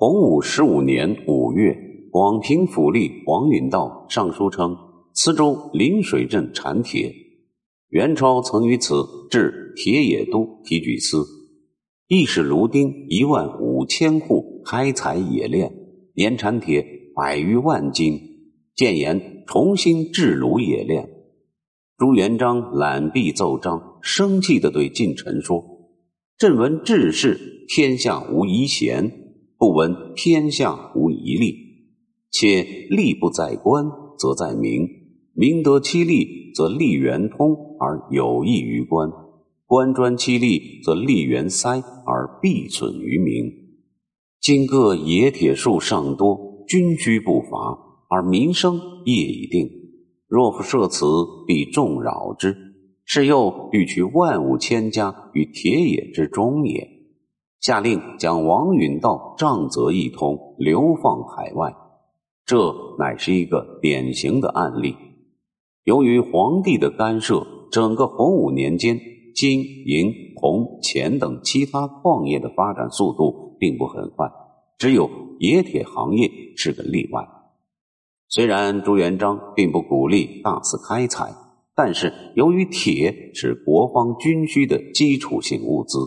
洪武十五年五月，广平府吏黄允道上书称，磁州临水镇产铁，元超曾于此置铁冶都提举司，亦使炉丁一万五千户开采冶炼，年产铁百余万斤，建言重新制炉冶炼。朱元璋揽璧奏章，生气地对近臣说：“朕闻治世天下无遗贤。”不闻天下无一利，且利不在官，则在民；民得其利，则利圆通而有益于官；官专其利，则利圆塞而必损于民。今各冶铁术尚多，军需不乏，而民生业已定。若不设此，必众扰之。是又欲取万物千家于铁冶之中也。下令将王允道杖责一通，流放海外。这乃是一个典型的案例。由于皇帝的干涉，整个洪武年间，金、银、铜、钱等其他矿业的发展速度并不很快，只有冶铁行业是个例外。虽然朱元璋并不鼓励大肆开采，但是由于铁是国防军需的基础性物资。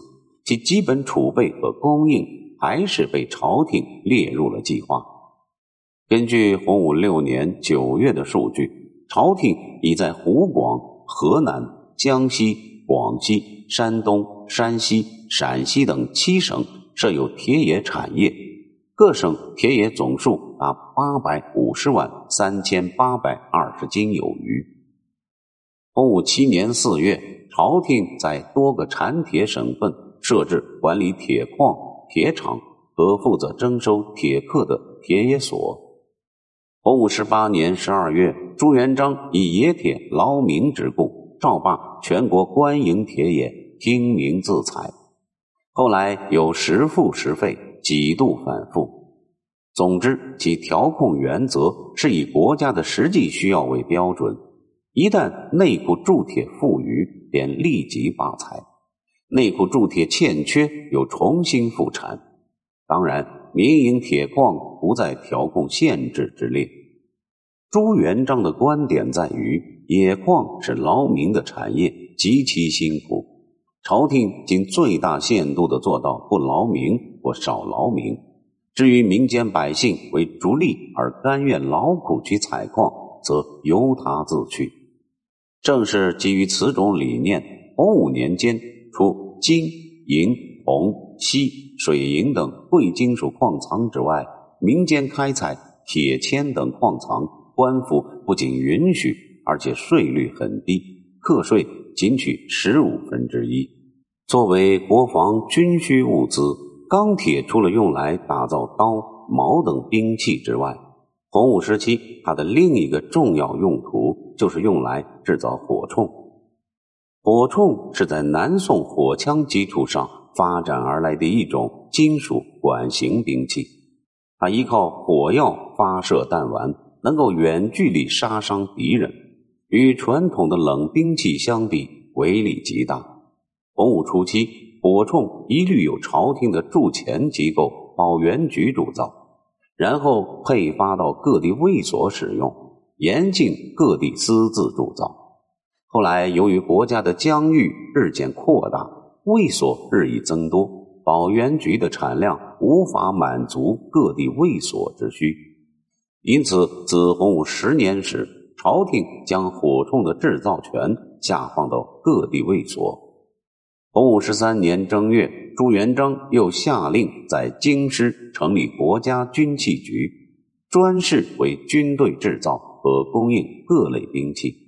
其基本储备和供应还是被朝廷列入了计划。根据洪武六年九月的数据，朝廷已在湖广、河南、江西、广西、山东、山西、陕西等七省设有铁冶产业，各省铁冶总数达八百五十万三千八百二十斤有余。洪武七年四月，朝廷在多个产铁省份。设置管理铁矿、铁厂和负责征收铁客的铁冶所。洪武十八年十二月，朱元璋以冶铁劳民之故，诏罢全国官营铁冶，听民自采。后来有时付时费，几度反复。总之，其调控原则是以国家的实际需要为标准，一旦内部铸铁富余，便立即罢采。内库铸铁欠缺，又重新复产。当然，民营铁矿不在调控限制之列。朱元璋的观点在于，冶矿是劳民的产业，极其辛苦。朝廷仅最大限度的做到不劳民或少劳民。至于民间百姓为逐利而甘愿劳苦去采矿，则由他自去。正是基于此种理念，洪武年间。出金、银、铜、锡、水银等贵金属矿藏之外，民间开采铁铅等矿藏，官府不仅允许，而且税率很低，课税仅取十五分之一。作为国防军需物资，钢铁除了用来打造刀、矛等兵器之外，洪武时期它的另一个重要用途就是用来制造火铳。火铳是在南宋火枪基础上发展而来的一种金属管型兵器，它依靠火药发射弹丸，能够远距离杀伤敌人，与传统的冷兵器相比，威力极大。洪武初期，火铳一律由朝廷的铸钱机构保元局铸造，然后配发到各地卫所使用，严禁各地私自铸造。后来，由于国家的疆域日渐扩大，卫所日益增多，保元局的产量无法满足各地卫所之需，因此自洪武十年时，朝廷将火铳的制造权下放到各地卫所。洪武十三年正月，朱元璋又下令在京师成立国家军器局，专事为军队制造和供应各类兵器。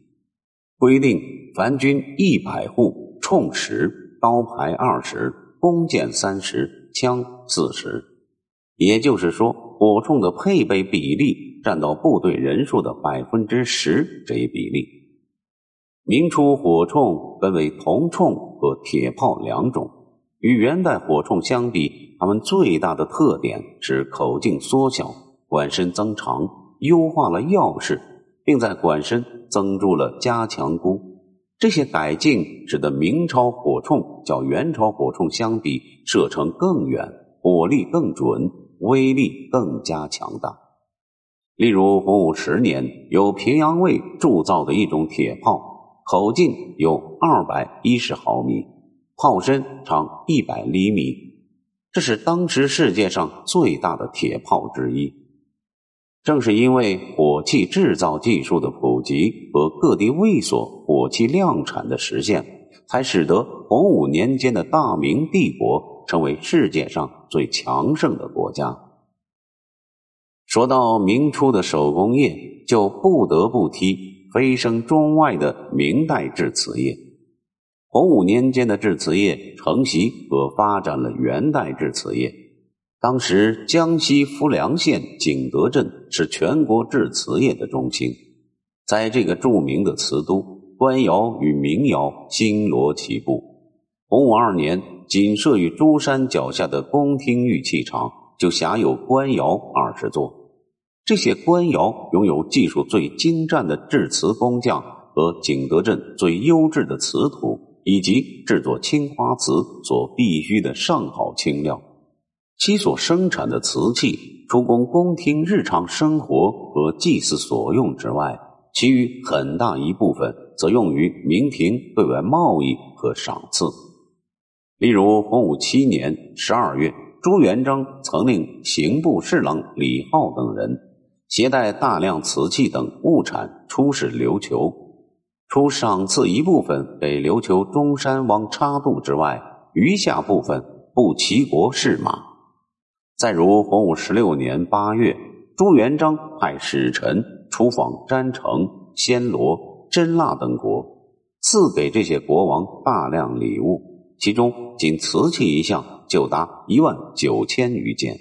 规定凡军一百户，铳十，刀牌二十，弓箭三十，枪四十。也就是说，火铳的配备比例占到部队人数的百分之十这一比例。明初火铳分为铜铳和铁炮两种，与元代火铳相比，它们最大的特点是口径缩小，管身增长，优化了钥匙。并在管身增筑了加强箍，这些改进使得明朝火铳较元朝火铳相比射程更远，火力更准，威力更加强大。例如，洪武十年，由平阳卫铸造的一种铁炮，口径有二百一十毫米，炮身长一百厘米，这是当时世界上最大的铁炮之一。正是因为火器制造技术的普及和各地卫所火器量产的实现，才使得洪武年间的大明帝国成为世界上最强盛的国家。说到明初的手工业，就不得不提飞升中外的明代制瓷业。洪武年间的制瓷业承袭和发展了元代制瓷业。当时，江西浮梁县景德镇是全国制瓷业的中心。在这个著名的瓷都，官窑与民窑星罗棋布。洪武二年，仅设于珠山脚下的宫廷玉器厂就辖有官窑二十座。这些官窑拥有技术最精湛的制瓷工匠和景德镇最优质的瓷土，以及制作青花瓷所必需的上好青料。其所生产的瓷器，除供宫廷日常生活和祭祀所用之外，其余很大一部分则用于明廷对外贸易和赏赐。例如，洪武七年十二月，朱元璋曾令刑部侍郎李浩等人携带大量瓷器等物产出使琉球，除赏赐一部分给琉球中山王插渡之外，余下部分布齐国试马。再如洪武十六年八月，朱元璋派使臣出访詹城、暹罗、真腊等国，赐给这些国王大量礼物，其中仅瓷器一项就达一万九千余件。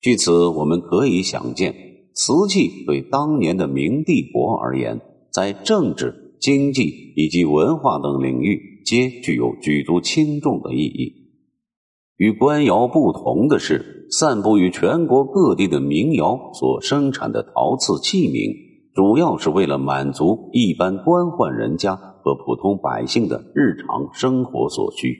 据此，我们可以想见，瓷器对当年的明帝国而言，在政治、经济以及文化等领域，皆具有举足轻重的意义。与官窑不同的是，散布于全国各地的民窑所生产的陶瓷器皿，主要是为了满足一般官宦人家和普通百姓的日常生活所需。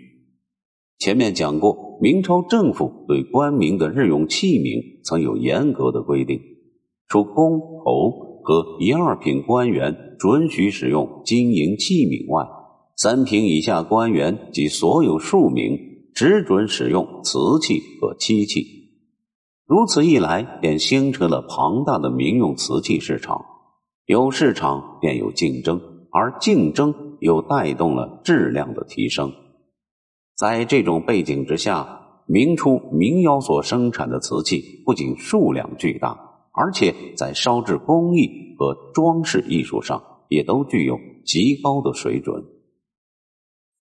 前面讲过，明朝政府对官民的日用器皿曾有严格的规定，除公侯和一二品官员准许使用金银器皿外，三品以下官员及所有庶民。只准使用瓷器和漆器，如此一来，便形成了庞大的民用瓷器市场。有市场，便有竞争，而竞争又带动了质量的提升。在这种背景之下，明初民窑所生产的瓷器不仅数量巨大，而且在烧制工艺和装饰艺术上也都具有极高的水准。